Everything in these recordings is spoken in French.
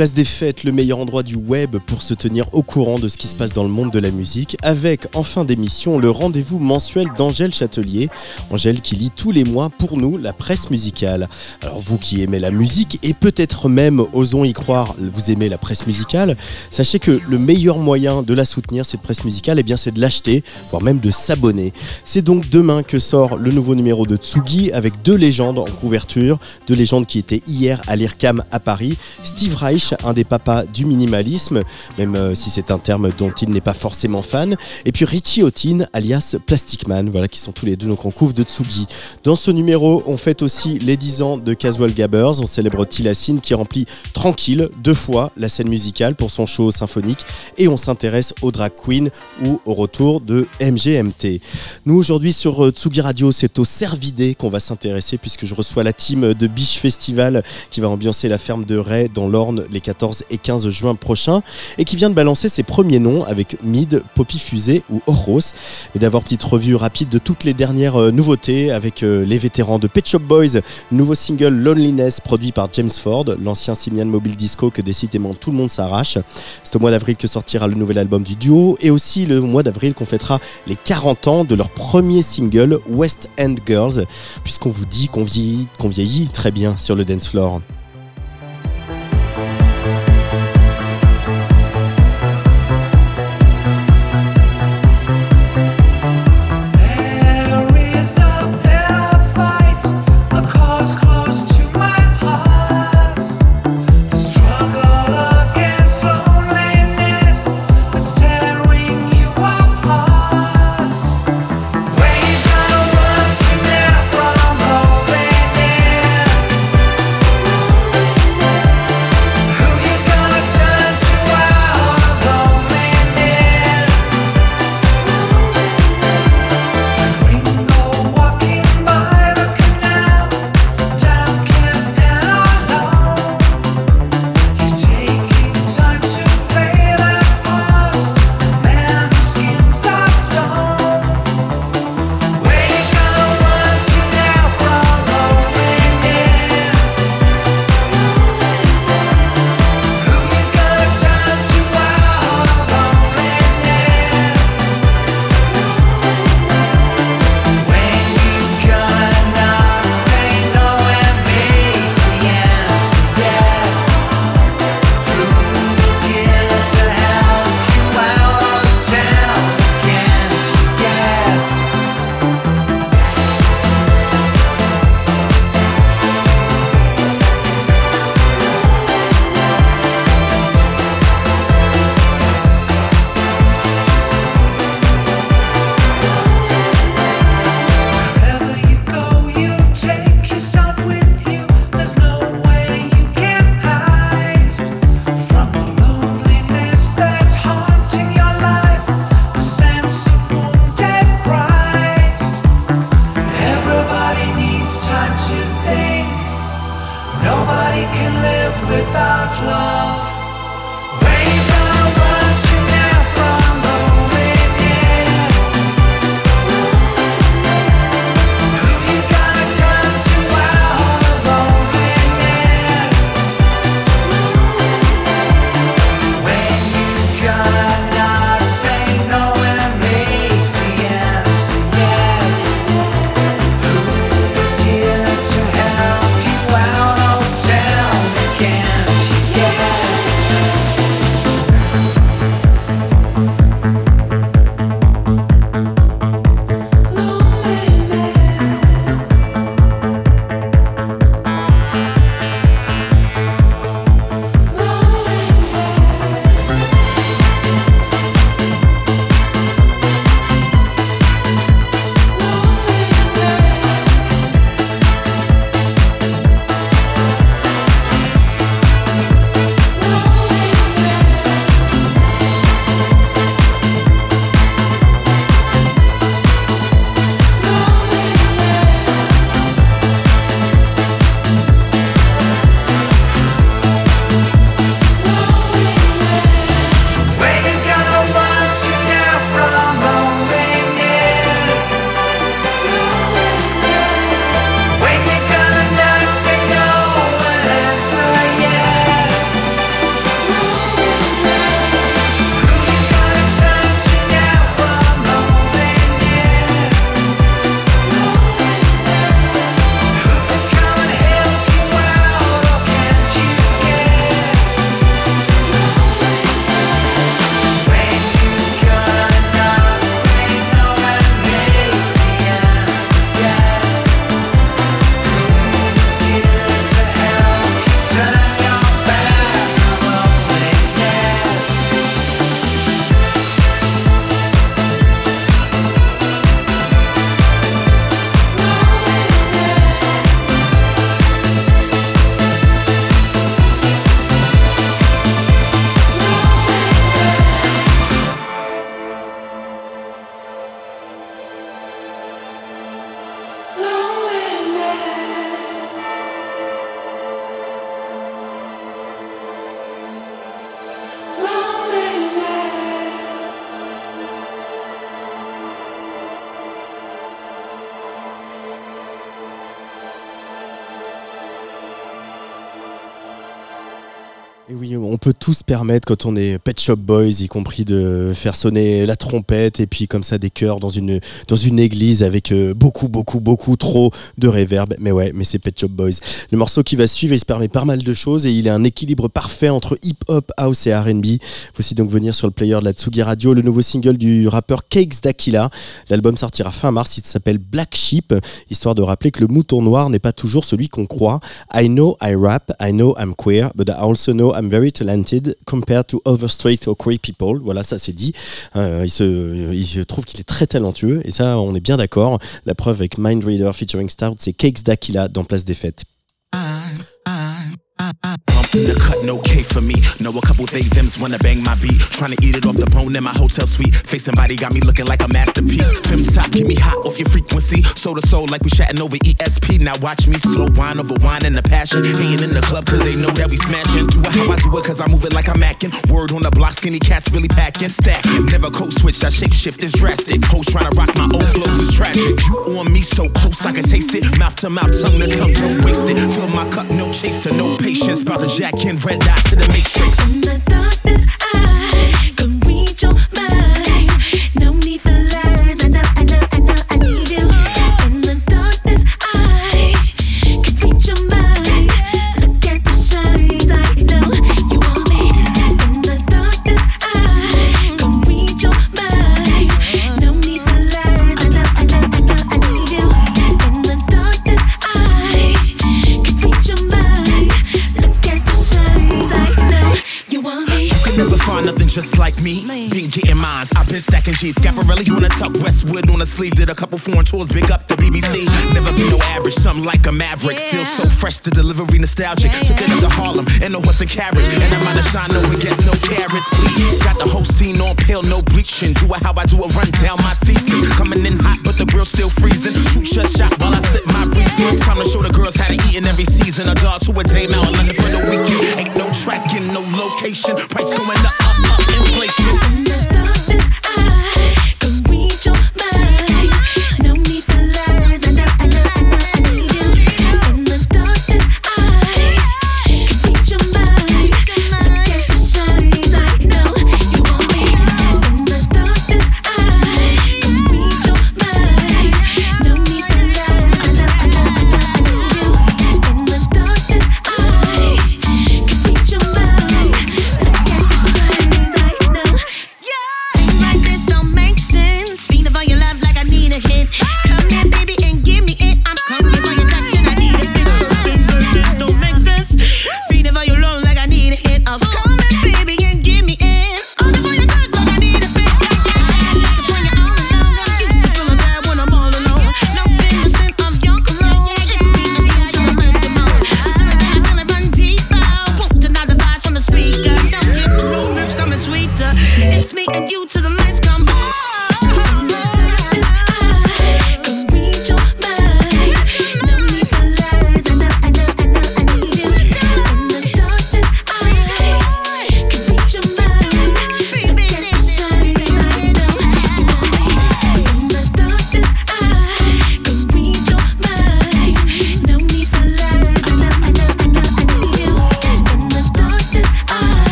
Place des fêtes, le meilleur endroit du web pour se tenir au courant de ce qui se passe dans le monde de la musique, avec en fin d'émission le rendez-vous mensuel d'Angèle Châtelier. Angèle qui lit tous les mois pour nous la presse musicale. Alors vous qui aimez la musique et peut-être même, osons y croire, vous aimez la presse musicale, sachez que le meilleur moyen de la soutenir, cette presse musicale, eh bien c'est de l'acheter, voire même de s'abonner. C'est donc demain que sort le nouveau numéro de Tsugi avec deux légendes en couverture, deux légendes qui étaient hier à l'IRCAM à Paris, Steve Reich un des papas du minimalisme, même euh, si c'est un terme dont il n'est pas forcément fan. Et puis Richie Otin, alias Plastic Man, voilà, qui sont tous les deux donc en couve de Tsugi. Dans ce numéro, on fête aussi les 10 ans de Casual Gabbers. On célèbre Tilassine qui remplit tranquille deux fois la scène musicale pour son show symphonique. Et on s'intéresse aux drag queen ou au retour de MGMT. Nous, aujourd'hui, sur euh, Tsugi Radio, c'est au Cervidé qu'on va s'intéresser puisque je reçois la team de Biche Festival qui va ambiancer la ferme de Ray dans l'Orne les 14 et 15 juin prochains et qui vient de balancer ses premiers noms avec Mid, Poppy Fusée ou Horos. Et d'avoir petite revue rapide de toutes les dernières euh, nouveautés avec euh, les vétérans de Pet Shop Boys, nouveau single Loneliness produit par James Ford, l'ancien Simian Mobile Disco que décidément tout le monde s'arrache. C'est au mois d'avril que sortira le nouvel album du duo et aussi le mois d'avril qu'on fêtera les 40 ans de leur premier single West End Girls, puisqu'on vous dit qu'on vieillit, qu'on vieillit très bien sur le dance floor. Tous se permettre quand on est Pet Shop Boys, y compris de faire sonner la trompette et puis comme ça des chœurs dans une dans une église avec euh, beaucoup beaucoup beaucoup trop de réverb. Mais ouais, mais c'est Pet Shop Boys. Le morceau qui va suivre, il se permet pas mal de choses et il a un équilibre parfait entre hip-hop, house et R&B. Voici donc venir sur le player de la Tsugi Radio le nouveau single du rappeur Cakes d'Aquila. L'album sortira fin mars. Il s'appelle Black Sheep, histoire de rappeler que le mouton noir n'est pas toujours celui qu'on croit. I know I rap, I know I'm queer, but I also know I'm very talented compared to other straight or queer people. Voilà, ça c'est dit. Euh, il, se, trouve qu'il est très talentueux et ça, on est bien d'accord. La preuve avec Mind Reader featuring Stout, c'est Cakes d'Aquila dans Place des Fêtes. The cut, no K for me. Know a couple they thems wanna bang my beat. Trying to eat it off the bone in my hotel suite. Facing body got me looking like a masterpiece. Fem top, get me hot off your frequency. Soul to soul, like we chatting over ESP. Now watch me slow wine over wine and the passion. Hating in the club cause they know that we smashing. Do it how I do it cause I move it like I'm macking. Word on the block, skinny cats really packing. Stacking. Never code switch, I shape shift is drastic. Hoes trying to rock my old flows is tragic. You on me so close I can taste it. Mouth to mouth, tongue to tongue, don't waste it. Fill my cup, no chaser, no patience. About to jack in red dot to the matrix. In the darkness, I can read your mind. Just like me. Been getting mines. I've been stacking G's. Scaparelli on the tuck, Westwood on the sleeve. Did a couple foreign tours, big up the BBC. Never been no average, something like a maverick. Still so fresh, the delivery nostalgic. Took it up to Harlem in a horse and carriage. And I'm out of shine, no one gets no carrots, please. Got the whole scene on pale, no bleaching. Do it how I do it, run down my thesis. Coming in hot, but the grill's still freezing. Shoot shut shot while I sip my Reese's. Time to show the girls how to eat in every season. A dog to a dame out in London for the weekend. Ain't no tracking, no location. Price going up, up, up, inflation.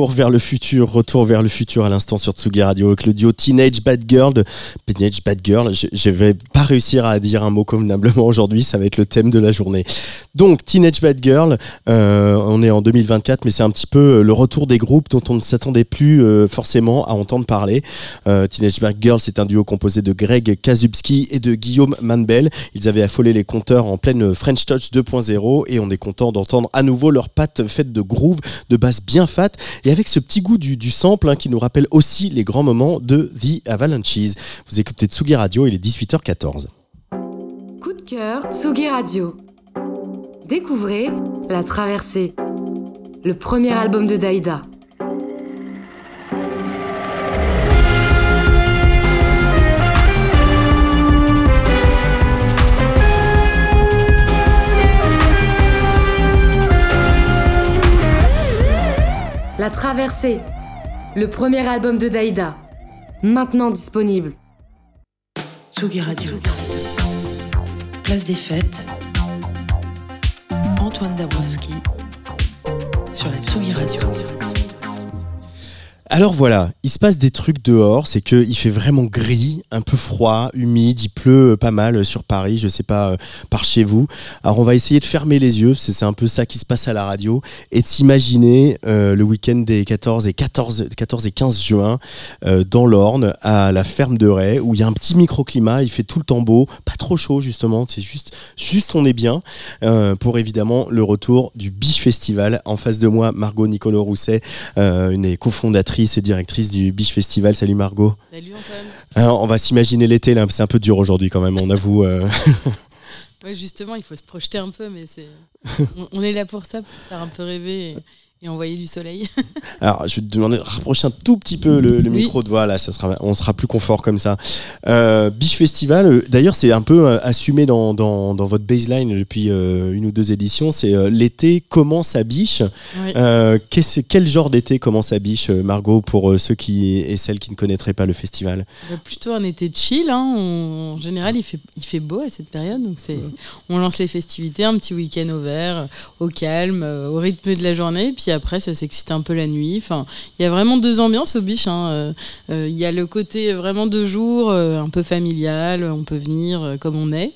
Retour vers le futur, retour vers le futur à l'instant sur Tsugi Radio avec le duo Teenage Bad Girl. de- Teenage Bad Girl, je, je vais pas réussir à dire un mot convenablement aujourd'hui, ça va être le thème de la journée. Donc Teenage Bad Girl, euh, on est en 2024, mais c'est un petit peu euh, le retour des groupes dont on ne s'attendait plus euh, forcément à entendre parler. Teenage Bad Girl, c'est un duo composé de Greg Kazubski et de Guillaume Manbel. Ils avaient affolé les compteurs en pleine French Touch 2.0 et on est content d'entendre à nouveau leurs pattes faites de groove, de basse bien fat avec ce petit goût du, du sample hein, qui nous rappelle aussi les grands moments de The Avalanches. Vous écoutez Tsugi Radio, il est 18h14. Coup de cœur Tsugi Radio. Découvrez La Traversée, le premier album de Daïda. Traversée, le premier album de Daïda. Maintenant disponible. Tsugi Radio. Place des fêtes. Antoine Dabrowski sur la Tsugi Radio. Alors voilà, il se passe des trucs dehors, c'est que il fait vraiment gris, un peu froid, humide, il pleut pas mal sur Paris, je sais pas euh, par chez vous. Alors on va essayer de fermer les yeux, c'est un peu ça qui se passe à la radio, et de s'imaginer euh, le week-end des 14 et 14, 14 et 15 juin euh, dans l'Orne, à la ferme de Ray, où il y a un petit microclimat, il fait tout le temps beau, pas trop chaud justement, c'est juste, juste on est bien, euh, pour évidemment le retour du Biche Festival. En face de moi, Margot Nicolo Rousset, euh, une des cofondatrices et directrice du Biche Festival. Salut Margot. Salut Antoine. Alors, on va s'imaginer l'été là, c'est un peu dur aujourd'hui quand même, on avoue. euh. Ouais, justement, il faut se projeter un peu, mais c'est. on est là pour ça, pour faire un peu rêver et, envoyer du soleil. Alors, je vais te demander de rapprocher un tout petit peu le, le Oui. micro de voix, là, ça sera, on sera plus confort comme ça. Euh, Biche Festival, euh, d'ailleurs, c'est un peu euh, assumé dans, dans, dans votre baseline depuis une ou deux éditions. C'est l'été commence à Biche. Quel genre d'été commence à Biche, Margot, pour ceux qui et celles qui ne connaîtraient pas le festival? Bah, plutôt un été chill. Hein. On- en général, il fait, il fait beau à cette période. Donc on lance les festivités, un petit week-end au vert, au calme, au rythme de la journée. Puis après, ça s'excite un peu la nuit. Enfin, il y a vraiment deux ambiances au biche. hein. Euh, euh, Il y a le côté vraiment de jour, euh, un peu familial. On peut venir comme on est,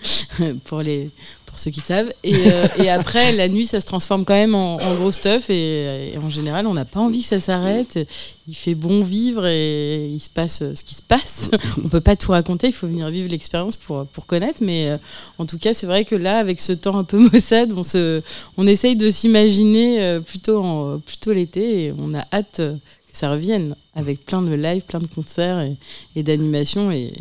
pour les pour ceux qui savent. Et, euh, et après, la nuit, ça se transforme quand même en, en gros stuff. Et, et en général, on n'a pas envie que ça s'arrête. Il fait bon vivre et il se passe euh, ce qui se passe. on peut pas tout raconter, il faut venir vivre l'expérience pour, pour connaître. Mais euh, en tout cas, c'est vrai que là, avec ce temps un peu maussade, on, se, on essaye de s'imaginer plutôt, en- plutôt l'été et on a hâte que ça revienne avec plein de lives, plein de concerts et, et d'animations et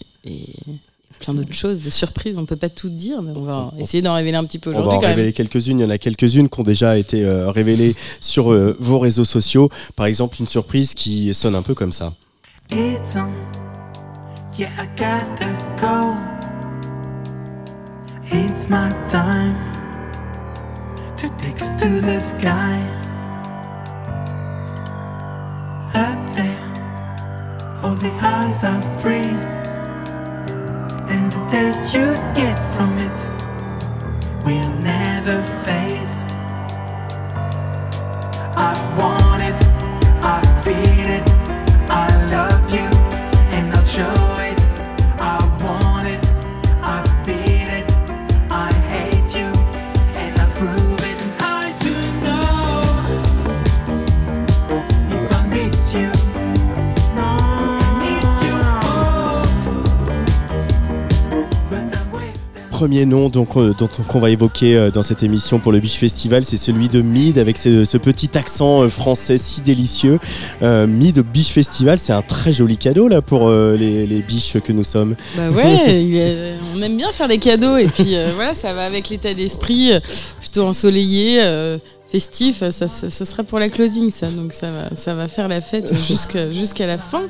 plein d'autres choses, de surprises. On peut pas tout dire, mais on va essayer d'en révéler un petit peu On va aujourd'hui en quand révéler quelques-unes. Il y en a quelques-unes qui ont déjà été euh, révélées sur euh, vos réseaux sociaux. Par exemple, une surprise qui sonne un peu comme ça. It's on. Yeah, I gotta go. It's my time to take us to the sky. Up there, all the eyes are free. And the taste you get from it will never fade. I want it, I feel it, I love you, and I'll show Premier nom donc, euh, dont- qu'on va évoquer euh, dans cette émission pour le Biche Festival, c'est celui de Mid avec ce, ce petit accent euh, français si délicieux. Mid Biche Festival, c'est un très joli cadeau là pour les, les biches que nous sommes. Bah ouais, on aime bien faire des cadeaux et puis voilà, ça va avec l'état d'esprit plutôt ensoleillé, festif. Ça, ça, ça sera pour la closing, ça. Donc ça va, ça va faire la fête jusqu'à jusqu'à la fin.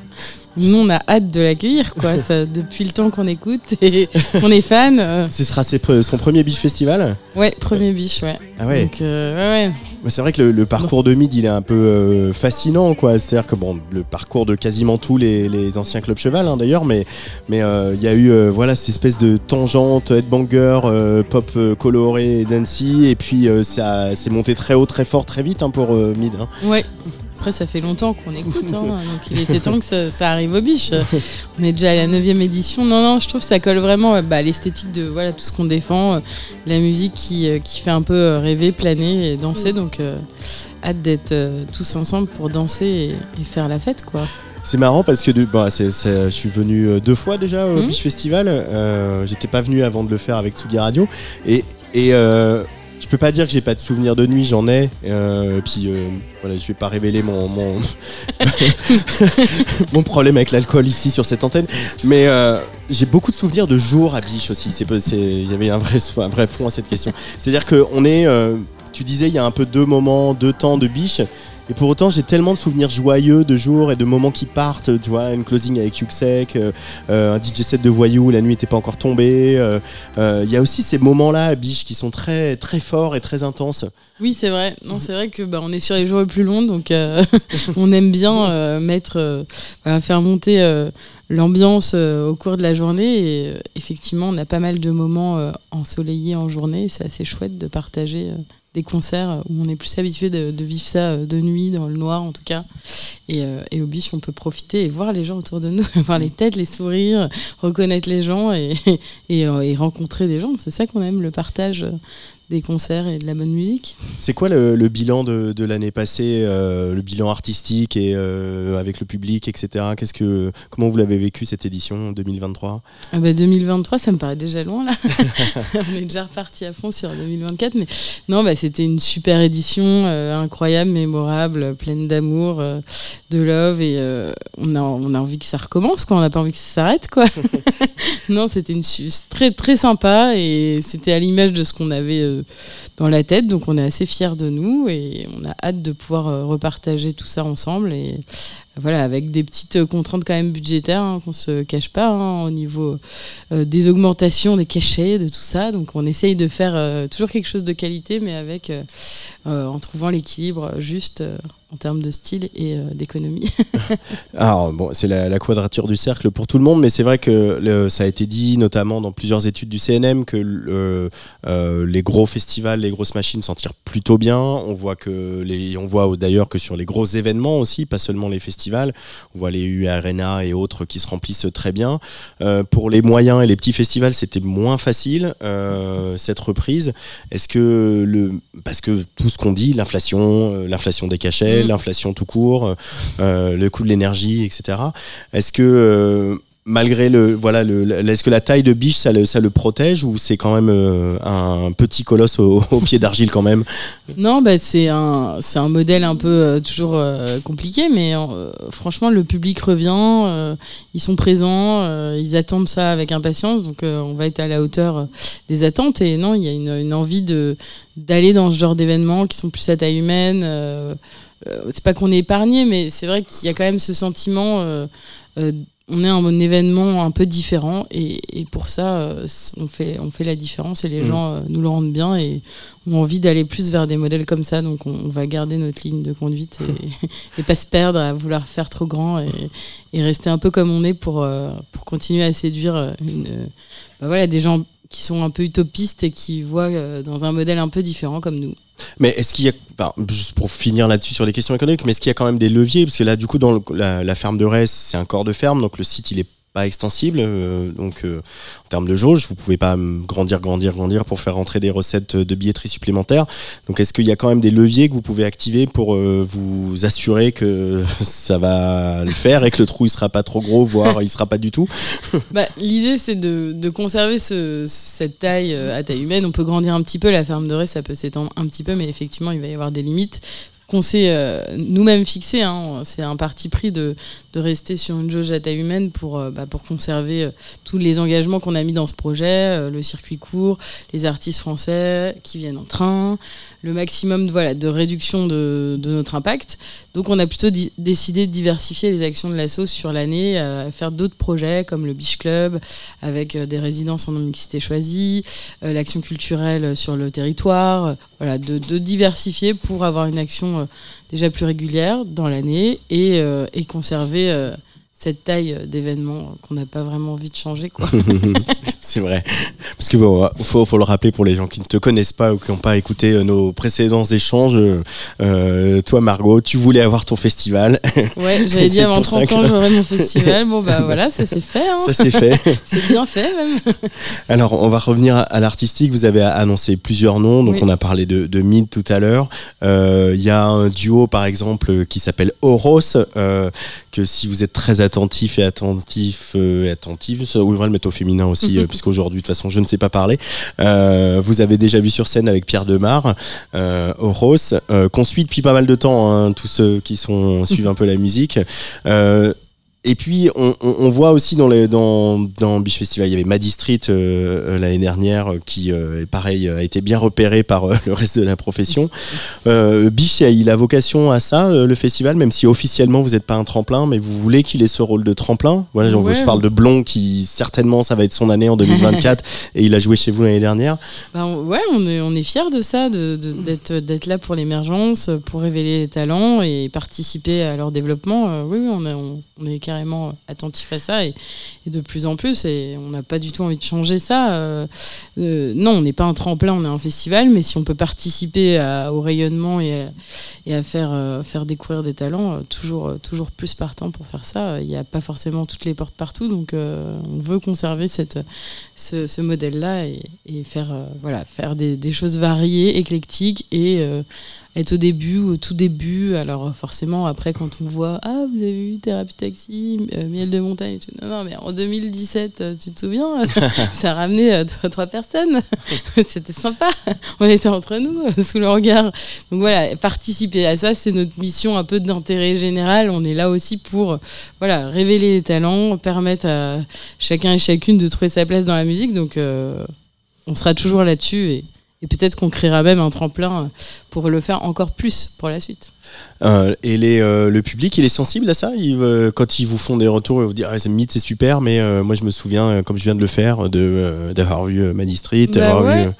Nous, on a hâte de l'accueillir, quoi. Ça, depuis le temps qu'on écoute et on est fan. euh, Ce sera ses son premier Biche Festival ouais, premier biche, ouais. Ah ouais. Euh, ouais, ouais. Ouais, C'est vrai que le, le parcours de Mid, il est un peu euh, fascinant, quoi. C'est-à-dire que bon, le parcours de quasiment tous les, les anciens clubs cheval, hein, d'ailleurs, mais mais il y a eu voilà cette espèce de tangente headbanger, pop coloré, dancey, et puis ça s'est monté très haut, très fort, très vite hein, pour Mid. hein. Ouais. Après, ça fait longtemps qu'on écoute, hein, donc il était temps que ça, ça arrive au biche. On est déjà à la 9 édition. Non, non, je trouve que ça colle vraiment euh, bah, à l'esthétique de voilà, tout ce qu'on défend, euh, la musique qui, euh, qui fait un peu rêver, planer et danser. Donc, euh, hâte d'être tous ensemble pour danser et, et faire la fête, quoi. C'est marrant parce que de- bah, je suis venu deux fois déjà au Mhm. Biche Festival. Euh, J'étais pas venu avant de le faire avec Tsugi Radio. Et, et euh, je peux pas dire que j'ai pas de souvenirs de nuit, j'en ai. Euh, puis euh, voilà, je vais pas révéler mon, mon, mon problème avec l'alcool ici sur cette antenne. Mais euh, j'ai beaucoup de souvenirs de jours à Biche aussi. C'est Il y avait un vrai, un vrai fond à cette question. C'est-à-dire qu'on est. euh, tu disais, il y a un peu deux moments, deux temps de Biche. Et pour autant, j'ai tellement de souvenirs joyeux de jours et de moments qui partent. Tu vois, une closing avec Yuxek, euh, euh, un DJ set de voyous, la nuit n'était pas encore tombée. euh, Il y a aussi ces moments-là Biche qui sont très, très forts et très intenses. Oui, c'est vrai. Non, c'est vrai que bah, on est sur les jours les plus longs, donc on aime bien mettre, faire monter l'ambiance au cours de la journée. Et effectivement, on a pas mal de moments ensoleillés en journée. C'est assez chouette de partager des concerts où on est plus habitué de, vivre ça euh, de nuit, dans le noir en tout cas. Et, euh, et au biche, on peut profiter et voir les gens autour de nous, voir les têtes, les sourires, reconnaître les gens et, euh, et rencontrer des gens. C'est ça qu'on aime, le partage des concerts et de la bonne musique. C'est quoi le, le bilan de, de l'année passée, euh, le bilan artistique et euh, avec le public, etc. Qu'est-ce que, comment vous l'avez vécu cette édition 2023 Ah bah 2023, ça me paraît déjà loin là. On est déjà reparti à fond sur 2024, mais non, bah c'était une super édition, euh, incroyable, mémorable, pleine d'amour, de love, et on a on a envie que ça recommence, quoi. On n'a pas envie que ça s'arrête, quoi. non, c'était une très très sympa et c'était à l'image de ce qu'on avait dans la tête, donc on est assez fiers de nous et on a hâte de pouvoir euh, repartager tout ça ensemble et voilà, avec des petites euh, contraintes quand même budgétaires, hein, qu'on se cache pas, hein, au niveau euh, des augmentations, des cachets, de tout ça. Donc on essaye de faire toujours quelque chose de qualité, mais avec en trouvant l'équilibre juste en termes de style et euh, d'économie. Alors bon, c'est la, quadrature du cercle pour tout le monde, mais c'est vrai que ça a été dit notamment dans plusieurs études du CNM que le- euh, les gros festivals, les grosses machines s'en tirent plutôt bien. On voit que les, on voit d'ailleurs que sur les gros événements aussi, pas seulement les festivals, on voit les U Arena et autres qui se remplissent très bien. Euh, pour les moyens et les petits festivals, c'était moins facile euh, cette reprise. Est-ce que le, parce que tout ce qu'on dit, l'inflation, euh, l'inflation des cachets, Mm. l'inflation tout court, euh, le coût de l'énergie, etc. Est-ce que euh, malgré le voilà le, est-ce que la taille de biche ça le, ça le protège ou c'est quand même euh, un petit colosse au, au pied d'argile quand même? Non, bah, c'est un, c'est un modèle un peu toujours compliqué, mais franchement, le public revient, ils sont présents, ils attendent ça avec impatience, donc on va être à la hauteur des attentes. Et non, il y a une, une envie de, d'aller dans ce genre d'événements qui sont plus à taille humaine. euh, c'est pas qu'on est épargné, mais c'est vrai qu'il y a quand même ce sentiment. euh, euh, on est un événement un peu différent et, et pour ça, euh, on, fait, on fait la différence et les Mm. gens euh, nous le rendent bien et ont envie d'aller plus vers des modèles comme ça. Donc on, on va garder notre ligne de conduite et, et pas se perdre à vouloir faire trop grand et, et rester un peu comme on est pour, euh, pour continuer à séduire euh, une, euh, bah voilà, des gens qui sont un peu utopistes et qui voient euh, dans un modèle un peu différent comme nous. mais est-ce qu'il y a enfin, juste pour finir là-dessus sur les questions économiques mais est-ce qu'il y a quand même des leviers? Parce que là du coup dans la, ferme de Retz c'est un corps de ferme donc le site il est pas extensible euh, donc euh, en termes de jauge vous pouvez pas grandir grandir grandir pour faire rentrer des recettes de billetterie supplémentaires. Donc est-ce qu'il y a quand même des leviers que vous pouvez activer pour euh, vous assurer que ça va le faire et que le trou il sera pas trop gros voire il sera pas du tout? Bah, L'idée, c'est de, de conserver ce- cette taille à taille humaine. On peut grandir un petit peu, la ferme de Ré, ça peut s'étendre un petit peu, mais effectivement, il va y avoir des limites qu'on s'est euh, nous-mêmes fixées. hein. C'est un parti pris de, rester sur une jauge à taille humaine pour, euh, bah, conserver euh, tous les engagements qu'on a mis dans ce projet, le circuit court, les artistes français qui viennent en train, le maximum de, réduction de, notre impact. Donc on a plutôt décidé de diversifier les actions de l'ASSO sur l'année, euh, faire d'autres projets comme le Beach Club, avec euh, des résidences en non-mixité choisie, euh, l'action culturelle sur le territoire, voilà, de, diversifier pour avoir une action déjà plus régulière dans l'année et, conserver cette taille euh, d'événement qu'on n'a pas vraiment envie de changer. Quoi. c'est vrai Parce que bon, faut, faut le rappeler pour les gens qui ne te connaissent pas ou qui n'ont pas écouté euh, nos précédents échanges. euh, toi, Margot, tu voulais avoir ton festival. Ouais, j'avais dit avant pour ça 30 ans que- j'aurais mon festival. Bon bah voilà, ça s'est fait. hein. Ça c'est fait. C'est bien fait même. Alors, on va revenir à, à l'artistique. Vous avez annoncé plusieurs noms. Donc, Oui. on a parlé de, de Mid tout à l'heure. Euh, Il y a un duo, par exemple, qui s'appelle Oros. euh, que si vous êtes très attentif et attentif, euh, et attentif, ça le mettre au féminin aussi, euh, puisqu'aujourd'hui, de toute façon, je ne sais pas parler. Euh, vous avez déjà vu sur scène avec Pierre Demar, euh, Oros, euh, qu'on suit depuis pas mal de temps, hein, tous ceux qui sont suivent un peu la musique. Et puis, on, on- on voit aussi dans, les, dans, dans Biche Festival, il y avait Maddy Street euh, euh, l'année dernière, euh, qui, euh, pareil, a été bien repéré par euh, le reste de la profession. Biche, il a vocation à ça, le festival, même si officiellement vous n'êtes pas un tremplin, mais vous voulez qu'il ait ce rôle de tremplin. Voilà, genre, Ouais. je parle de Blond, qui certainement, ça va être son année en 2024, et il a joué chez vous l'année dernière. Bah, on- ouais, on est, on est fiers de ça, de- de- d'être d'être là pour l'émergence, pour révéler les talents et participer à leur développement. Oui, on, on est carrément attentif à ça et, de plus en plus. Et on n'a pas du tout envie de changer ça. Euh, euh, non, on n'est pas un tremplin, on est un festival, mais si on peut participer au rayonnement et à, faire, euh, faire découvrir des talents, toujours, toujours plus partant pour faire ça. Il n'y a pas forcément toutes les portes partout, donc on veut conserver cette, ce, modèle-là et, faire, voilà, faire des, choses variées, éclectiques et être au début, au tout début. Alors forcément, après, quand on voit Ah, vous avez vu Thérapie Taxi, euh, Miel de Montagne, et tout. non, non, mais en 2017, euh, tu te souviens, ça a ramené euh, trois, trois personnes. C'était sympa. On était entre nous, euh, sous le regard. Donc voilà, participer à ça, c'est notre mission un peu d'intérêt général. On est là aussi pour euh, voilà, révéler les talents, permettre à chacun et chacune de trouver sa place dans la musique. Donc euh, on sera toujours là-dessus et, et peut-être qu'on créera même un tremplin pour le faire encore plus pour la suite. Euh, et les, euh, le public, il est sensible à ça? Il, euh, Quand ils vous font des retours, ils vous disent ah, c'est mythe, c'est super, mais euh, moi je me souviens, euh, comme je viens de le faire, euh, d'avoir vu euh, Street, Bah ouais. euh,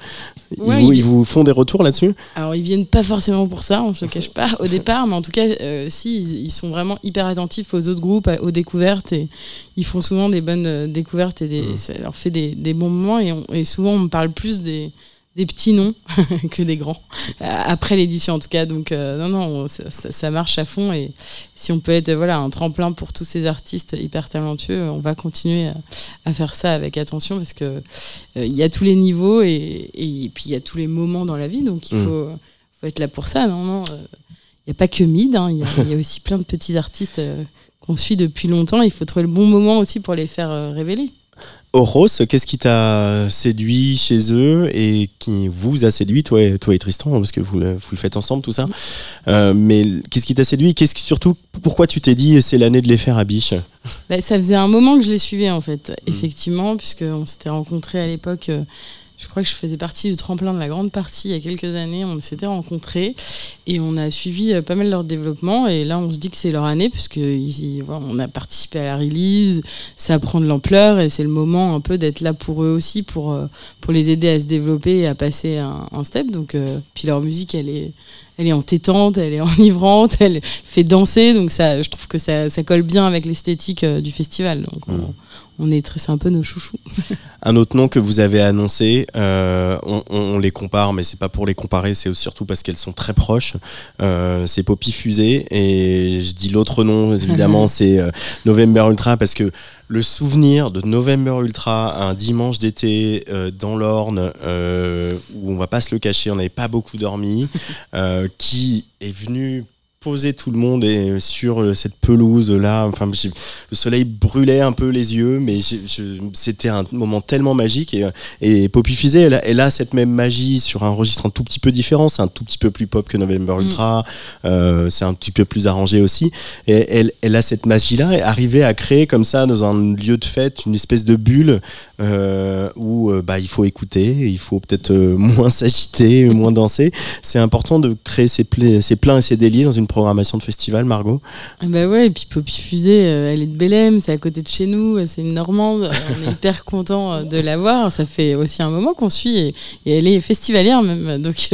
Ouais, ils, vous, il- ils vous font des retours là-dessus? Alors ils viennent pas forcément pour ça, on se le cache pas au départ, mais en tout cas, euh, si ils, ils sont vraiment hyper attentifs aux autres groupes, aux découvertes, et ils font souvent des bonnes euh, découvertes et des, ça leur fait des, des bons moments. Et, on- et souvent, on parle plus des, des petits noms que des grands Euh, après l'édition en tout cas. Donc euh, non, non, on- ça, marche à fond et si on peut être euh, voilà un tremplin pour tous ces artistes hyper talentueux, on va continuer à, à faire ça avec attention parce que euh, il y a tous les niveaux et, et puis il y a tous les moments dans la vie, donc il Mm. faut, faut être là pour ça. Non, non, euh, il n'y a pas que Mid, hein, il y, y a aussi plein de petits artistes euh, qu'on suit depuis longtemps. Il faut trouver le bon moment aussi pour les faire euh, révéler. Oros, qu'est-ce qui t'a séduit chez eux et qui vous a séduit, toi et, toi et Tristan, parce que vous, le- vous le faites ensemble, tout ça. Euh, mais qu'est-ce qui t'a séduit? Qu'est-ce que, Surtout, pourquoi tu t'es dit c'est l'année de les faire à Biche? Bah, ça faisait un moment que je les suivais en fait, effectivement, puisqu'on s'était rencontrés à l'époque. euh, je crois que je faisais partie du tremplin de la grande partie il y a quelques années. On s'était rencontrés et on a suivi euh, pas mal leur développement. Et là, on se dit que c'est leur année, puisque on a participé à la release, ça prend de l'ampleur et c'est le moment un peu d'être là pour eux aussi, pour, euh, pour les aider à se développer et à passer un, step. Donc, euh, puis leur musique, elle est, elle est entêtante, elle est enivrante, elle fait danser. Donc ça, je trouve que ça, ça colle bien avec l'esthétique du festival. On, on est c'est un peu nos chouchous. Un autre nom que vous avez annoncé, euh, on, les compare, mais c'est pas pour les comparer, c'est surtout parce qu'elles sont très proches. Euh, c'est Poppy Fusée et je dis l'autre nom évidemment, c'est euh, November Ultra parce que le souvenir de November Ultra un dimanche d'été dans l'Orne où on va pas se le cacher, on n'avait pas beaucoup dormi, qui est venu poser tout le monde et sur euh, cette pelouse là enfin le soleil brûlait un peu les yeux mais c'était un moment tellement magique et, et Poppy Fusée elle, a- elle a cette même magie sur un registre un tout petit peu différent c'est un tout petit peu plus pop que November Mm. Ultra euh, c'est un petit peu plus arrangé aussi et elle, elle a cette magie là et arriver à créer comme ça dans un lieu de fête une espèce de bulle euh, où euh, bah, il faut écouter il faut peut-être euh, moins s'agiter moins danser c'est important de créer ces, ces pleins et ces délires dans une programmation de festival, Margot Ah bah ouais, et puis Poppy Fusée, euh, elle est de Bélem, c'est à côté de chez nous, c'est une Normande, euh, on est hyper content euh, de la voir. Ça fait aussi un moment qu'on suit et, elle est festivalière même, donc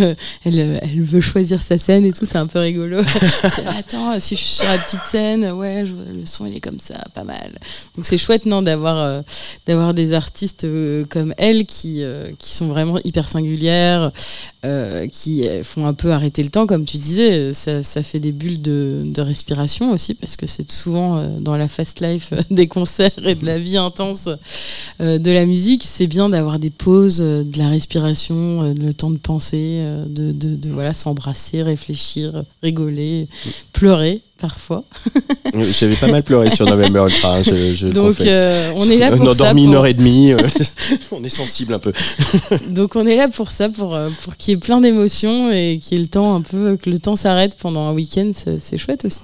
euh, elle, euh, elle veut choisir sa scène et tout, c'est un peu rigolo. Attends, si je suis sur la petite scène, ouais, le son il est comme ça, pas mal. Donc c'est chouette non d'avoir euh, des artistes euh, comme elle qui euh, qui sont vraiment hyper singulières, euh, qui euh, font un peu arrêter le temps, comme tu disais. Ça, ça fait des bulles de, de respiration aussi, parce que c'est souvent euh, dans la fast life euh, des concerts et de la vie intense euh, de la musique. C'est bien d'avoir des pauses, de la respiration, le temps de penser, de, de, de, voilà, s'embrasser, réfléchir, rigoler, pleurer parfois. J'avais pas mal pleuré sur November Ultra, hein, je, je le Donc confesse. euh, on est là on pour a ça. dormi une heure et demie, euh, on est sensible un peu. Donc on est là pour ça, pour, euh, pour qu'il y ait plein d'émotions et qu'il y ait le temps un peu, que le temps s'arrête pendant un week-end, c'est chouette aussi.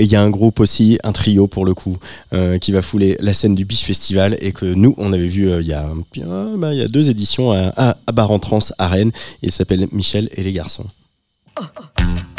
Et il y a un groupe aussi, un trio pour le coup, euh, qui va fouler la scène du Biche Festival et que nous, on avait vu euh, il y, a, euh, bah, il y a deux éditions à, à, à Bar en Trans à Rennes. Il s'appelle Michel et les garçons. Mais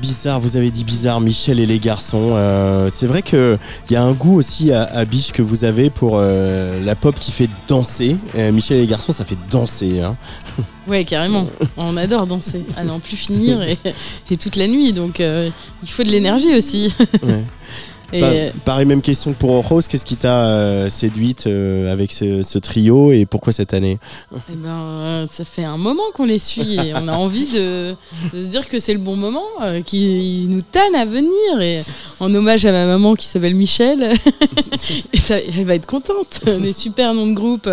Bizarre, vous avez dit bizarre, Michel et les garçons. Euh, c'est vrai qu'il y a un goût aussi à, à Biche que vous avez pour euh, la pop qui fait danser. Euh, Michel et les garçons, ça fait danser. hein. Ouais, carrément. On adore danser, à n'en plus finir et, et toute la nuit. Donc il faut de l'énergie aussi. Ouais. Et, Pa- pareil, même question que pour Rose. Qu'est-ce qui t'a euh, séduite euh, avec ce, ce trio et pourquoi cette année? Eh ben, euh, ça fait un moment qu'on les suit et on a envie de, de se dire que c'est le bon moment, euh, qu'ils nous tannent à venir. Et en hommage à ma maman qui s'appelle Michel, et ça, elle va être contente. Des super noms de groupe.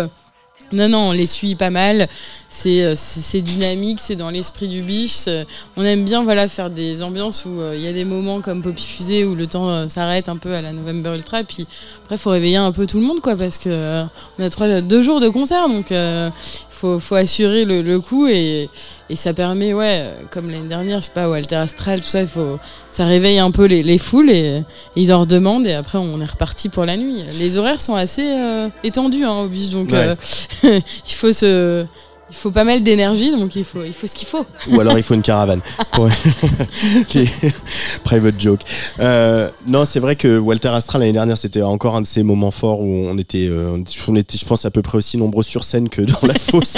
Non, non, on les suit pas mal. C'est euh, c'est dynamique, c'est dans l'esprit du biche. On aime bien voilà, faire des ambiances où euh, il y a des moments comme Poppy Fusée où le temps euh, s'arrête un peu à la November Ultra. Et puis après, il faut réveiller un peu tout le monde, quoi, parce que euh, on a deux jours de concert, donc faut, faut assurer le, le coup. Et, et ça permet, ouais, comme l'année dernière, je sais pas, Walter Astral, tout ça, il faut, ça réveille un peu les, les foules et, et ils en redemandent. Et après, on est reparti pour la nuit. Les horaires sont assez euh, étendus hein, au biche, donc Ouais. euh, il faut se. Il faut pas mal d'énergie, donc il faut, il faut ce qu'il faut. Ou alors il faut une caravane. Private joke. Euh, non, c'est vrai que Walter Astral l'année dernière, c'était encore un de ces moments forts où on était, euh, on était, je pense, à peu près aussi nombreux sur scène que dans la fosse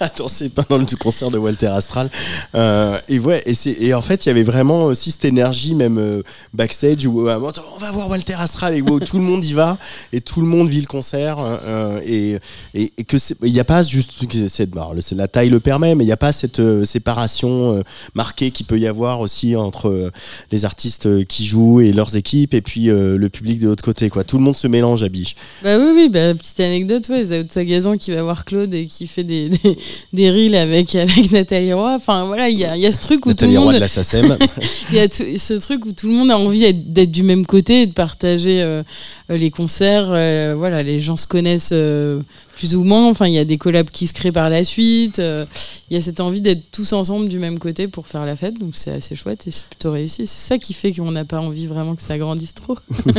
à danser pendant le concert de Walter Astral. Euh, et ouais, et, c'est- et en fait, il y avait vraiment aussi cette énergie, même euh, backstage, où euh, on va voir Walter Astral et où tout le monde y va et tout le monde vit le concert. euh, et, et, et que il n'y a pas juste cette, alors, le- la taille le permet, mais il n'y a pas cette euh, séparation euh, marquée qui peut y avoir aussi entre euh, les artistes qui jouent et leurs équipes et puis le public de l'autre côté. Quoi. Tout le monde se mélange à Biche. Bah oui, oui, bah, petite anecdote, ouais, Zao de Sagazan qui va voir Claude et qui fait des, des, des reels avec, avec Nathalie Roy. Enfin voilà, il y a, y a ce truc où Nathalie tout le Roy monde. de la SACEM. Il y a tout- ce truc où tout le monde a envie d'être- du même côté et de partager euh, les concerts. euh, voilà, les gens se connaissent euh, plus ou moins. Enfin, il y a des collabs qui se créent par la suite. euh, il y a cette envie d'être tous ensemble du même côté pour faire la fête. Donc c'est assez chouette et c'est plutôt réussi. C'est ça qui fait qu'on n'a pas envie vraiment que ça grandisse trop.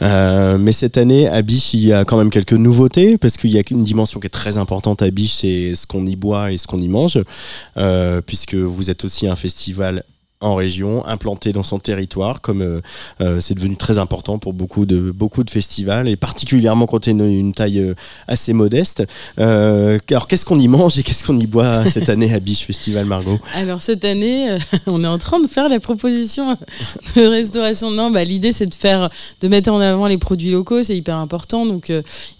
Euh, mais cette année, à Biche, il y a quand même quelques nouveautés, parce qu'il y a une dimension qui est très importante à Biche, c'est ce qu'on y boit et ce qu'on y mange, euh, puisque vous êtes aussi un festival en région, implanté dans son territoire, comme euh, euh, c'est devenu très important pour beaucoup de, beaucoup de festivals, et particulièrement quand on a une, taille euh, assez modeste. Euh, alors, qu'est-ce qu'on y mange et qu'est-ce qu'on y boit cette année à Biche Festival, Margot? Alors cette année, euh, on est en train de faire la proposition de restauration. Non, bah, l'idée c'est de faire, de mettre en avant les produits locaux, c'est hyper important. Donc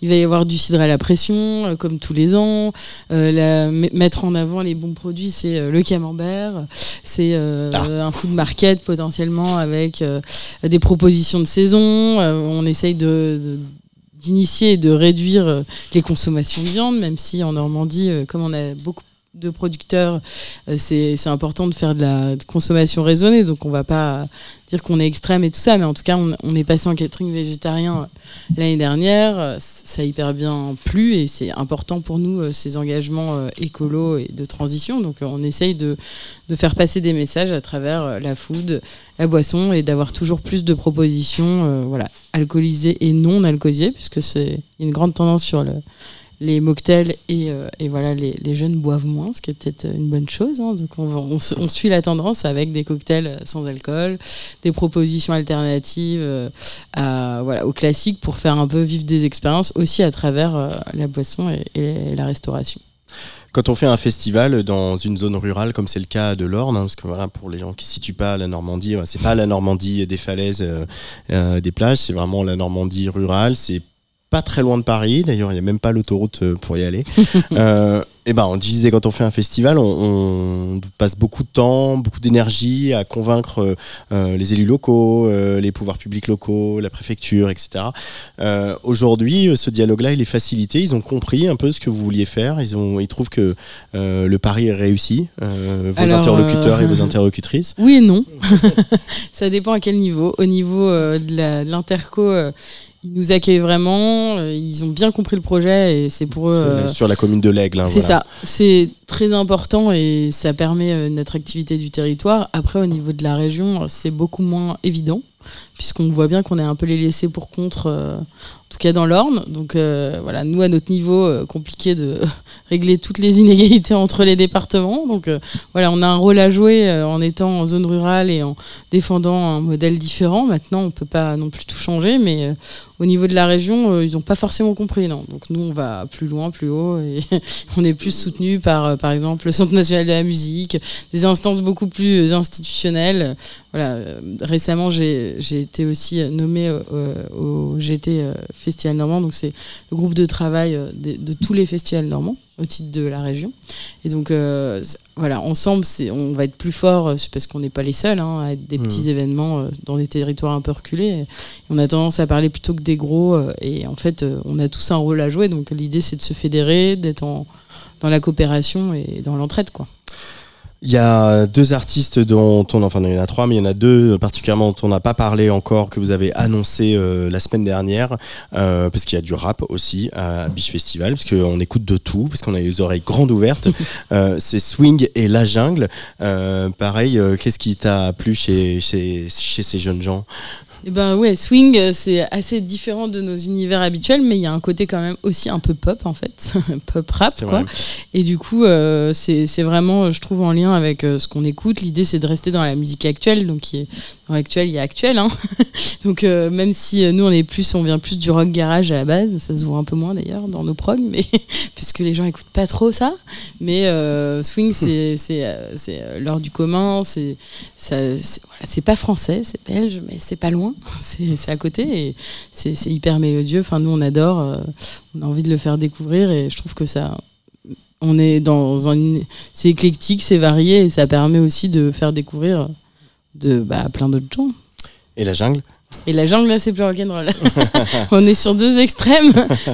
il va y avoir du cidre à la pression, comme tous les ans. La- mettre en avant les bons produits, c'est le camembert, c'est Ah. Un food market potentiellement avec euh, des propositions de saison. Euh, on essaye de- d'initier et de réduire euh, les consommations de viande, même si en Normandie, euh, comme on a beaucoup de producteurs, euh, c'est important de faire de la consommation raisonnée. Donc on va pas dire qu'on est extrême et tout ça, mais en tout cas, on, est passé en catering végétarien euh, l'année dernière. Euh, Ça a hyper bien plu et c'est important pour nous, euh, ces engagements écolos et de transition. Donc on essaye de, de faire passer des messages à travers la food, la boisson et d'avoir toujours plus de propositions voilà, alcoolisées et non alcoolisées, puisque c'est une grande tendance sur le, les mocktails et, euh, voilà, les, jeunes boivent moins, ce qui est peut-être une bonne chose. hein. Donc on, suit la tendance avec des cocktails sans alcool, des propositions alternatives euh, aux classiques pour faire un peu vivre des expériences aussi à travers euh, la boisson et, la restauration. Quand on fait un festival dans une zone rurale, comme c'est le cas de l'Orne, hein, parce que voilà, pour les gens qui ne situent pas la Normandie, c'est pas la Normandie des falaises, des plages, c'est vraiment la Normandie rurale. C'est pas très loin de Paris, d'ailleurs, il n'y a même pas l'autoroute euh, pour y aller. euh, et ben, on disait quand on fait un festival, on, on passe beaucoup de temps, beaucoup d'énergie à convaincre euh, les élus locaux, euh, les pouvoirs publics locaux, la préfecture, etc. Aujourd'hui, ce dialogue-là, il est facilité. Ils ont compris un peu ce que vous vouliez faire. Ils, ont, ils trouvent que le pari est réussi. Vos Alors, interlocuteurs et vos interlocutrices. Oui et non. ça dépend à quel niveau. Au niveau de l'interco, ils nous accueillent vraiment. euh, ils ont bien compris le projet et c'est pour eux. Euh, Sur la commune de l'Aigle. hein, C'est voilà. ça, c'est très important et ça permet euh, une attractivité du territoire. Après, au niveau de la région, c'est beaucoup moins évident, puisqu'on voit bien qu'on est un peu les laissés pour contre, euh, tout cas dans l'Orne. Donc euh, voilà, nous, à notre niveau, euh, compliqué de régler toutes les inégalités entre les départements. Donc euh, voilà, on a un rôle à jouer en étant en zone rurale et en défendant un modèle différent. Maintenant, on peut pas non plus tout changer, mais au niveau de la région, ils n'ont pas forcément compris. Non. Donc nous, on va plus loin, plus haut, et on est plus soutenu par, par exemple, le Centre national de la musique, des instances beaucoup plus institutionnelles. Voilà. Récemment, j'ai été aussi nommée euh, au GT Festival Normand, donc c'est le groupe de travail euh, de, de tous les festivals normands au titre de la région. Et donc, euh, voilà, ensemble, on va être plus fort, euh, c'est parce qu'on n'est pas les seuls hein, à être des Mhm. petits événements dans des territoires un peu reculés. Et on a tendance à parler plutôt que des gros. et en fait, on a tous un rôle à jouer. Donc l'idée, c'est de se fédérer, d'être dans la coopération et dans l'entraide. quoi. Il y a deux artistes dont on, enfin il y en a trois, mais il y en a deux particulièrement dont on n'a pas parlé encore, que vous avez annoncé euh, la semaine dernière, euh, parce qu'il y a du rap aussi à Biche Festival, parce qu'on écoute de tout, parce qu'on a les oreilles grandes ouvertes. Euh, c'est Swing et La Jungle. Euh, pareil, euh, qu'est-ce qui t'a plu chez, chez, chez ces jeunes gens? Eh ben ouais, swing, euh, c'est assez différent de nos univers habituels, mais il y a un côté quand même aussi un peu pop en fait, pop rap quoi. vrai. Et du coup, euh, c'est vraiment, je trouve, en lien avec euh, ce qu'on écoute. L'idée, c'est de rester dans la musique actuelle, donc qui est dans actuel, il y a actuel. Hein. donc euh, même si euh, nous, on est plus, on vient plus du rock garage à la base, ça se voit un peu moins d'ailleurs dans nos progs, mais puisque les gens écoutent pas trop ça. Mais euh, swing, c'est c'est l'heure du commun, c'est c'est voilà, pas français, c'est belge, mais c'est pas loin, c'est à côté et c'est c'est hyper mélodieux. Enfin, nous, on adore, euh, on a envie de le faire découvrir et je trouve que ça on est dans un. C'est éclectique, c'est varié et ça permet aussi de faire découvrir de bah, plein d'autres gens. Et la jungle Et la jungle, là, c'est plus rock'n'roll. on est sur deux extrêmes.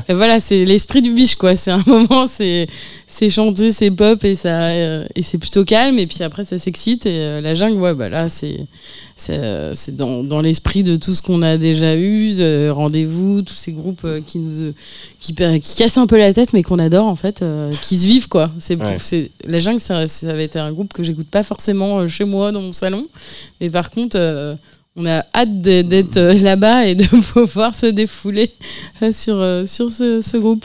Et voilà, c'est l'esprit du biche, quoi. C'est un moment, c'est c'est chanté, c'est pop et ça euh, et c'est plutôt calme. Et puis après, ça s'excite. Et euh, la jungle, ouais, bah là, c'est c'est euh, c'est dans, dans l'esprit de tout ce qu'on a déjà eu, de rendez-vous, tous ces groupes euh, qui nous euh, qui, cassent un peu la tête, mais qu'on adore en fait, euh, qui se vivent quoi. C'est Ouais. la jungle, ça, ça avait été un groupe que j'écoute pas forcément euh, chez moi dans mon salon, mais par contre. euh, on a hâte d'être euh, là-bas et de pouvoir se défouler euh, sur, euh, sur ce, ce groupe.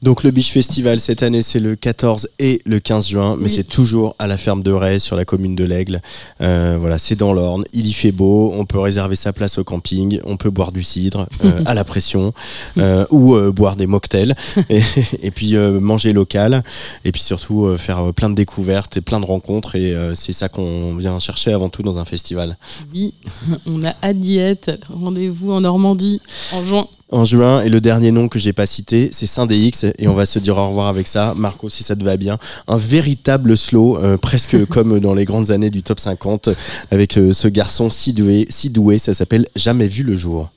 Donc le Biche Festival cette année c'est le 14 et le 15 juin, mais Oui. c'est toujours à la ferme de Ray sur la commune de l'Aigle. Euh, voilà, c'est dans l'Orne, il y fait beau, on peut réserver sa place au camping, on peut boire du cidre euh, à la pression euh, ou boire des mocktails et, et puis manger local et puis surtout faire plein de découvertes et plein de rencontres et c'est ça qu'on vient chercher avant tout dans un festival. Oui, on a hâte d'y être. Rendez-vous en Normandie en juin. En juin, et le dernier nom que j'ai pas cité, c'est Saint-DX, et on va se dire au revoir avec ça. Marco, si ça te va bien, un véritable slow, euh, presque comme dans les grandes années du top 50, avec euh, ce garçon si doué, si doué, ça s'appelle Jamais vu le jour.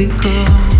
let it go.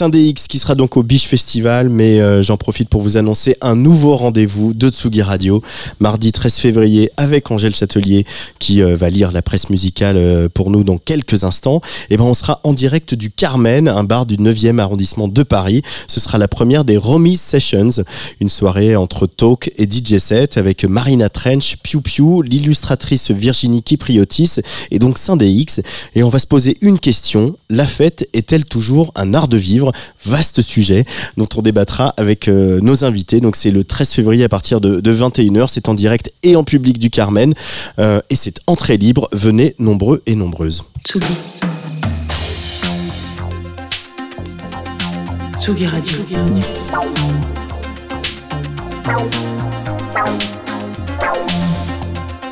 Saint-DX qui sera donc au Biche Festival, mais euh, j'en profite pour vous annoncer un nouveau rendez-vous de Tsugi Radio, mardi 13 février avec Angèle Châtelier qui euh, va lire la presse musicale euh, pour nous dans quelques instants. Et ben on sera en direct du Carmen, un bar du 9e arrondissement de Paris. Ce sera la première des Romy Sessions, une soirée entre talk et DJ set avec Marina Trench, Piu Piu, l'illustratrice Virginie Kipriotis et donc Saint-DX. Et on va se poser une question, la fête est-elle toujours un art de vivre? Vaste sujet dont on débattra avec euh, nos invités. Donc c'est le 13 février à partir de, de 21h. C'est en direct et en public du Carmen. Euh, et c'est entrée libre. Venez nombreux et nombreuses. Tsugi. Tsugi Radio.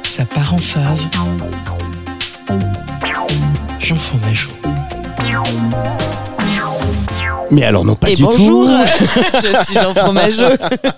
Ça part en fave. Jean Fromageau. Mais alors non pas Et du bonjour, tout. je suis Jean Fromageau.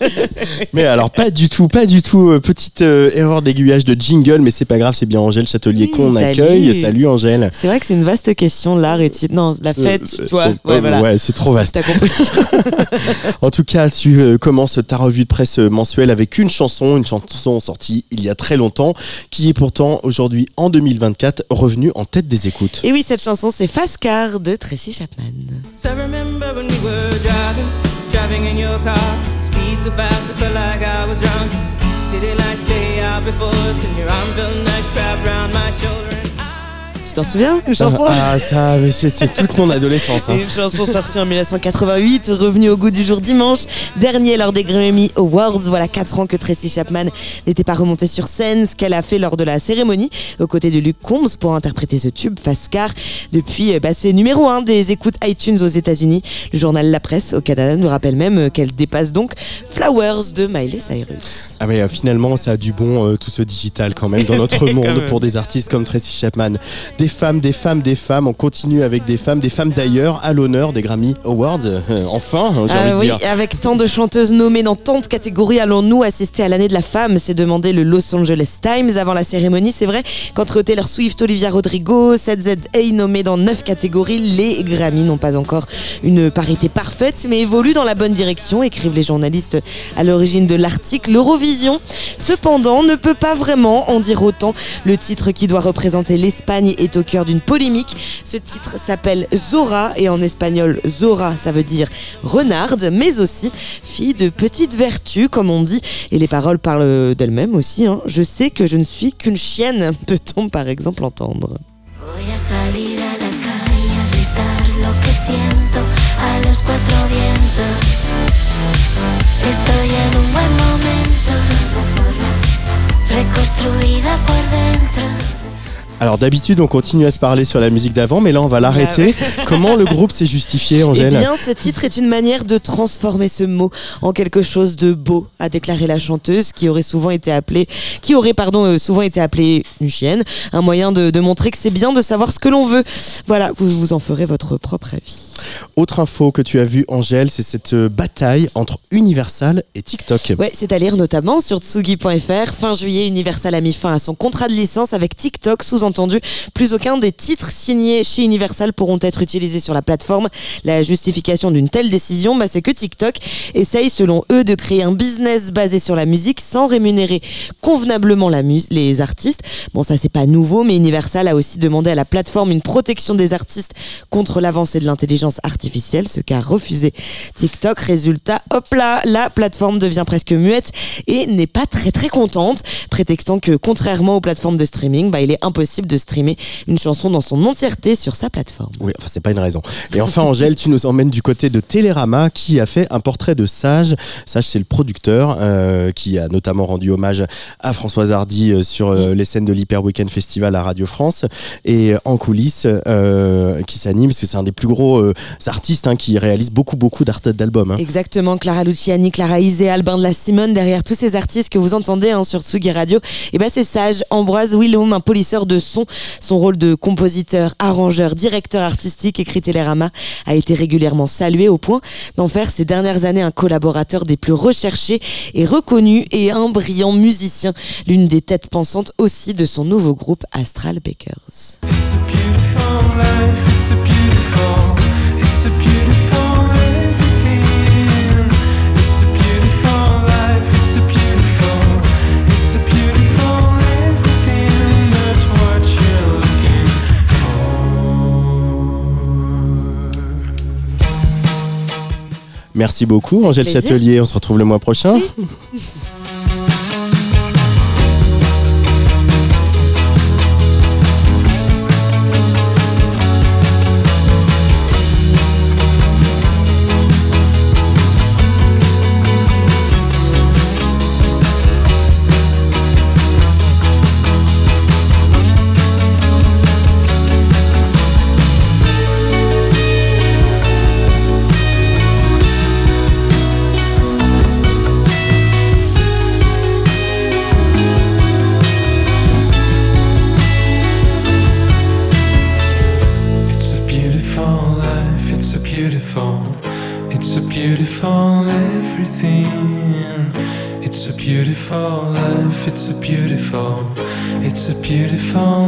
Mais alors pas du tout, pas du tout. Euh, petite euh, erreur d'aiguillage de jingle, mais c'est pas grave, c'est bien Angèle Châtelier Oui, qu'on accueille. Salut Angèle. C'est vrai que c'est une vaste question, l'art est Non, la fête, Euh, tu vois. euh, ouais, euh, voilà. ouais, c'est trop vaste. T'as compris. En tout cas, tu euh, commences ta revue de presse euh, mensuelle avec une chanson, une chanson sortie il y a très longtemps, qui est pourtant aujourd'hui en 2024 revenue en tête des écoutes. Et oui, cette chanson, c'est Fast Car de Tracy Chapman. So remember when we were driving, driving in your car. Speed so fast, I felt like I was drunk. City lights lay out before us, and your arm felt nice wrapped around my shoulder. Tu t'en souviens? Une chanson Ah, ça, mais c'est toute mon adolescence. hein. Une chanson sortie en 1988, revenue au goût du jour dimanche, dernier lors des Grammy Awards. Voilà 4 ans que Tracy Chapman n'était pas remontée sur scène, ce qu'elle a fait lors de la cérémonie, aux côtés de Luke Combs pour interpréter ce tube, Fast Car. Depuis, euh, bah, c'est numéro 1 des écoutes iTunes aux États-Unis. Le journal La Presse au Canada nous rappelle même euh, qu'elle dépasse donc Flowers de Miley Cyrus. Ah mais euh, finalement ça a du bon euh, tout ce digital quand même dans notre monde pour des artistes comme Tracy Chapman. Des femmes, des femmes, des femmes, on continue avec des femmes, des femmes d'ailleurs à l'honneur des Grammy Awards. Euh, enfin, j'ai Ah envie de oui, dire. avec tant de chanteuses nommées dans tant de catégories, allons-nous assister à l'année de la femme? S'est demandé le Los Angeles Times avant la cérémonie. C'est vrai qu'entre Taylor Swift, Olivia Rodrigo, 7ZA nommés dans 9 catégories, les Grammy n'ont pas encore une parité parfaite, mais évoluent dans la bonne direction, écrivent les journalistes à l'origine de l'article. L'Eurovision, cependant, ne peut pas vraiment en dire autant. Le titre qui doit représenter l'Espagne est au cœur d'une polémique. Ce titre s'appelle Zora et en espagnol Zora ça veut dire renarde mais aussi fille de petite vertu comme on dit et les paroles parlent d'elles-mêmes aussi. hein. Je sais que je ne suis qu'une chienne peut-on par exemple entendre. Estoy en un dentro. Alors d'habitude on continue à se parler sur la musique d'avant, mais là on va l'arrêter. Comment le groupe s'est justifié, Eh Angèle bien, ce titre est une manière de transformer ce mot en quelque chose de beau, a déclaré la chanteuse, qui aurait souvent été appelée, qui aurait pardon euh, souvent été appelée une chienne, un moyen de, de montrer que c'est bien de savoir ce que l'on veut. Voilà, vous vous en ferez votre propre avis. Autre info que tu as vue, Angèle, c'est cette euh, bataille entre Universal et TikTok. Ouais, c'est à lire notamment sur tsugi.fr. Fin juillet, Universal a mis fin à son contrat de licence avec TikTok. Sous-entendu, plus aucun des titres signés chez Universal pourront être utilisés sur la plateforme. La justification d'une telle décision, bah, c'est que TikTok essaye, selon eux, de créer un business basé sur la musique sans rémunérer convenablement les artistes. Bon, ça, c'est pas nouveau, mais Universal a aussi demandé à la plateforme une protection des artistes contre l'avancée de l'intelligence artificielle, ce qu'a refusé TikTok. Résultat, hop là, la plateforme devient presque muette et n'est pas très très contente, prétextant que contrairement aux plateformes de streaming, bah, il est impossible de streamer une chanson dans son entièreté sur sa plateforme. Oui, enfin c'est pas une raison. Et enfin Angèle, tu nous emmènes du côté de Télérama qui a fait un portrait de Sage. Sage c'est le producteur euh, qui a notamment rendu hommage à Françoise Hardy euh, sur euh, les scènes de l'Hyper Weekend Festival à Radio France et en coulisses qui s'anime parce que c'est un des plus gros artistes hein, qui réalise beaucoup beaucoup d'albums. hein. Exactement, Clara Luciani, Clara Isé, Albin de la Simone, derrière tous ces artistes que vous entendez hein, sur Tsugi Radio, et ben c'est Sage, Ambroise Willum, un polisseur de son. Rôle de compositeur, arrangeur, directeur artistique, écrit Télérama, a été régulièrement salué au point d'en faire ces dernières années un collaborateur des plus recherchés et reconnus et un brillant musicien, l'une des têtes pensantes aussi de son nouveau groupe Astral Bakers. Merci beaucoup Angèle. Châtelier, on se retrouve le mois prochain. beautiful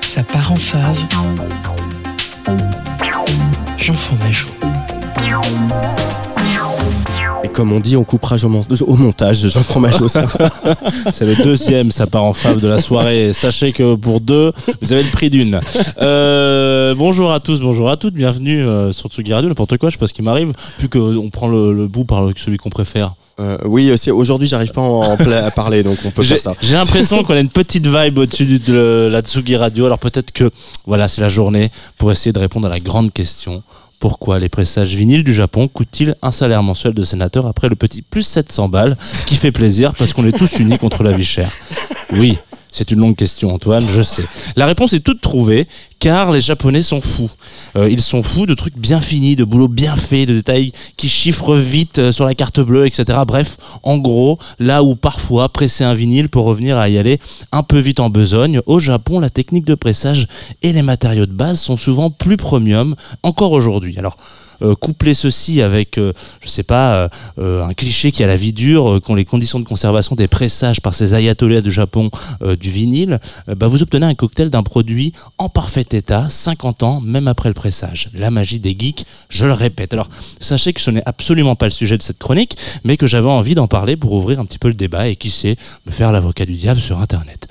Ça part en fave. J'en fromageau. Et comme on dit, on coupera au, mon- au montage de Jean Fromageau. ça. C'est le deuxième, ça part en fave de la soirée. Sachez que pour deux, vous avez le prix d'une. Euh, bonjour à tous, bonjour à toutes, bienvenue euh, sur Tsugi Radio. N'importe quoi, je sais pas ce qui m'arrive. Plus qu'on prend le, le bout par celui qu'on préfère. Euh, oui, c'est aujourd'hui, j'arrive pas en, en pla- à parler, donc on peut faire ça. j'ai l'impression qu'on a une petite vibe au-dessus de la Tsugi Radio. Alors peut-être que voilà, c'est la journée pour essayer de répondre à la grande question. Pourquoi les pressages vinyles du Japon coûtent-ils un salaire mensuel de sénateur après le petit plus 700 balles qui fait plaisir parce qu'on est tous unis contre la vie chère? Oui, c'est une longue question Antoine, je sais. La réponse est toute trouvée car les Japonais sont fous. Euh, ils sont fous de trucs bien finis, de boulot bien fait, de détails qui chiffrent vite euh, sur la carte bleue, etc. Bref, en gros, là où parfois presser un vinyle pour revenir à y aller un peu vite en besogne, au Japon, la technique de pressage et les matériaux de base sont souvent plus premium encore aujourd'hui. Alors, euh, coupler ceci avec, euh, je sais pas, euh, euh, un cliché qui a la vie dure, qu'ont les conditions de conservation des pressages par ces ayatollahs du Japon du vinyle, bah, vous obtenez un cocktail d'un produit en parfait état, 50 ans, même après le pressage. La magie des geeks, je le répète. Alors, sachez que ce n'est absolument pas le sujet de cette chronique, mais que j'avais envie d'en parler pour ouvrir un petit peu le débat et qui sait, me faire l'avocat du diable sur Internet.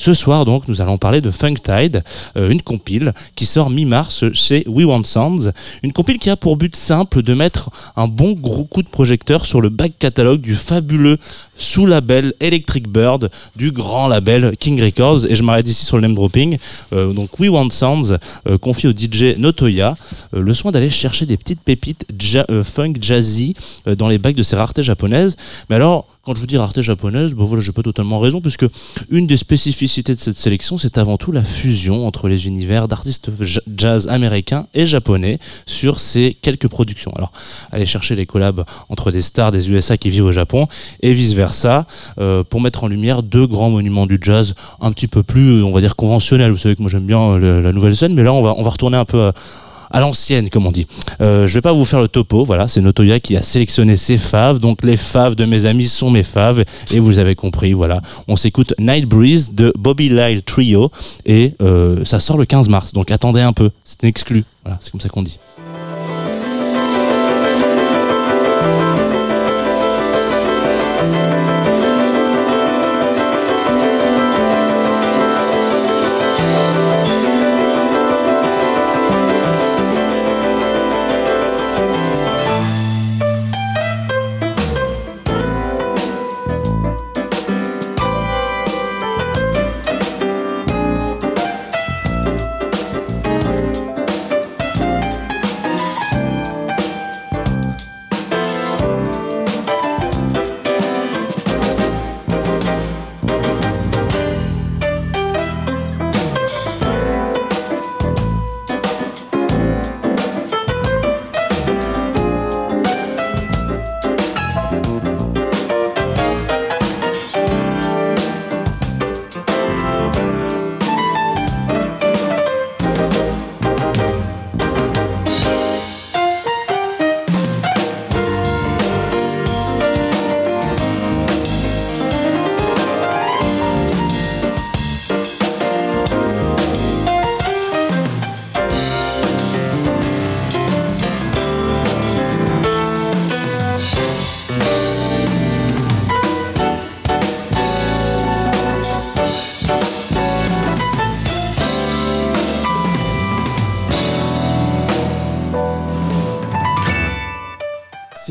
Ce soir, donc, nous allons parler de Funktide, euh, une compile qui sort mi-mars chez We Want Sounds. Une compile qui a pour but simple de mettre un bon gros coup de projecteur sur le back catalogue du fabuleux sous-label Electric Bird du grand label King Records. Et je m'arrête ici sur le name dropping. Euh, donc, We Want Sounds euh, confie au DJ Notoya euh, le soin d'aller chercher des petites pépites euh, funk jazzy dans les bacs de ces raretés japonaises. Mais alors, quand je vous dis rareté japonaise, bon voilà, j'ai pas totalement raison, puisque une des spécificités de cette sélection, c'est avant tout la fusion entre les univers d'artistes ja- jazz américains et japonais sur ces quelques productions. Alors, aller chercher les collabs entre des stars des USA qui vivent au Japon et vice versa, euh, pour mettre en lumière deux grands monuments du jazz un petit peu plus, on va dire, conventionnels. Vous savez que moi j'aime bien euh, le- la nouvelle scène, mais là on va, on va retourner un peu à, à l'ancienne, comme on dit. Euh, je vais pas vous faire le topo, voilà, c'est Notoya qui a sélectionné ses faves, donc les faves de mes amis sont mes faves, et vous avez compris, voilà. On s'écoute Night Breeze de Bobby Lyle Trio, et euh, ça sort le 15 mars, donc attendez un peu, c'est exclu, voilà, c'est comme ça qu'on dit.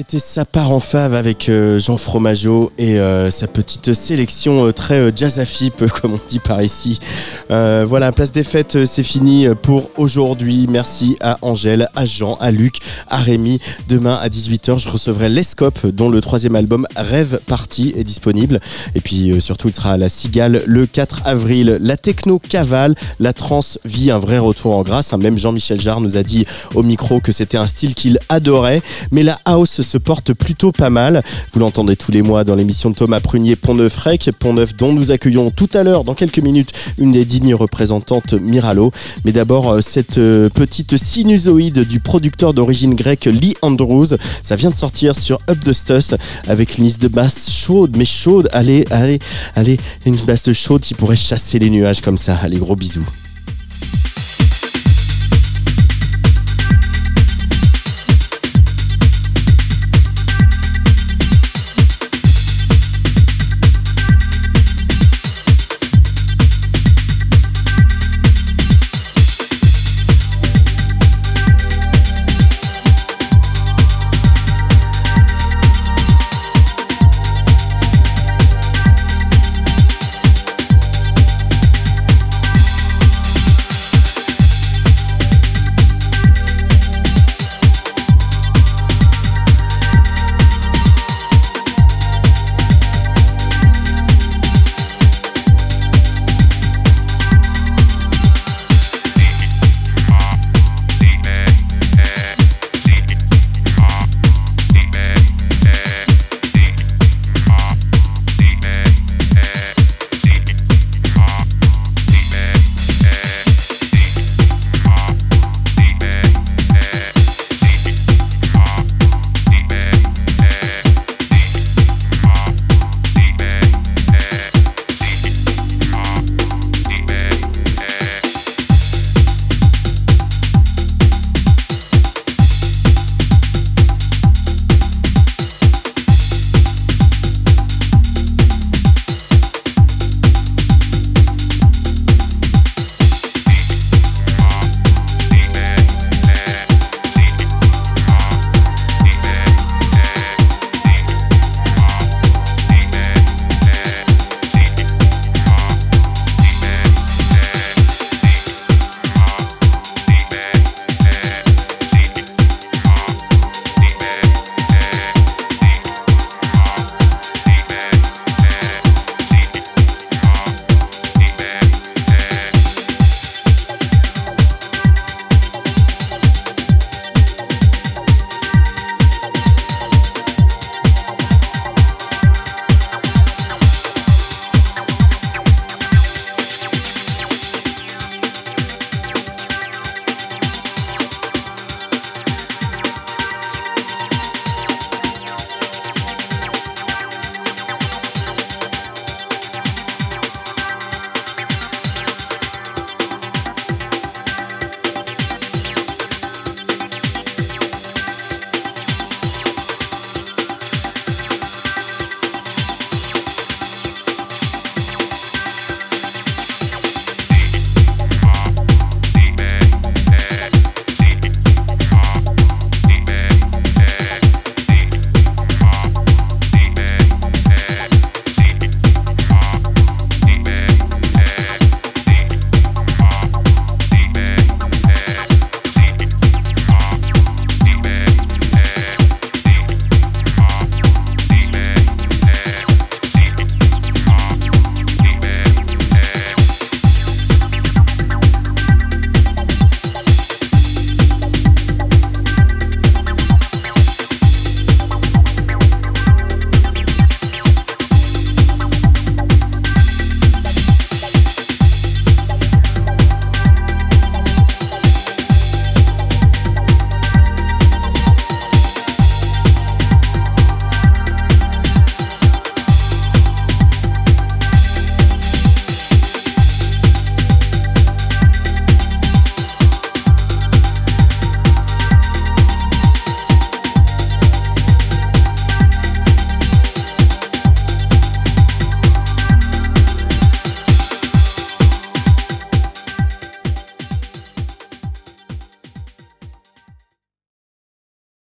C'était sa part en fave avec euh, Jean Fromageau et euh, sa petite sélection euh, très jazz comme on dit par ici. Voilà, place des fêtes, c'est fini pour aujourd'hui. Merci à Angèle, à Jean, à Luc, à Rémi. Demain à 18h, je recevrai Lescope, dont le troisième album Rêve Party est disponible. Et puis surtout, il sera à la Cigale le 4 avril. La techno cavale, la trance vit un vrai retour en grâce. hein. Même Jean-Michel Jarre nous a dit au micro que c'était un style qu'il adorait. Mais la house se porte plutôt pas mal. Vous l'entendez tous les mois dans l'émission de Thomas Prunier Pont-Neuf Rec. Pont-Neuf dont nous accueillons tout à l'heure, dans quelques minutes, une des dignes représentantes Miralo. Mais d'abord, euh, cette euh, petite sinusoïde du producteur d'origine grecque Lee Andrews. Ça vient de sortir sur Up the Stuss avec une liste de basse chaude, mais chaude. Allez, allez, allez, une basse de chaude qui pourrait chasser les nuages comme ça. Allez, gros bisous.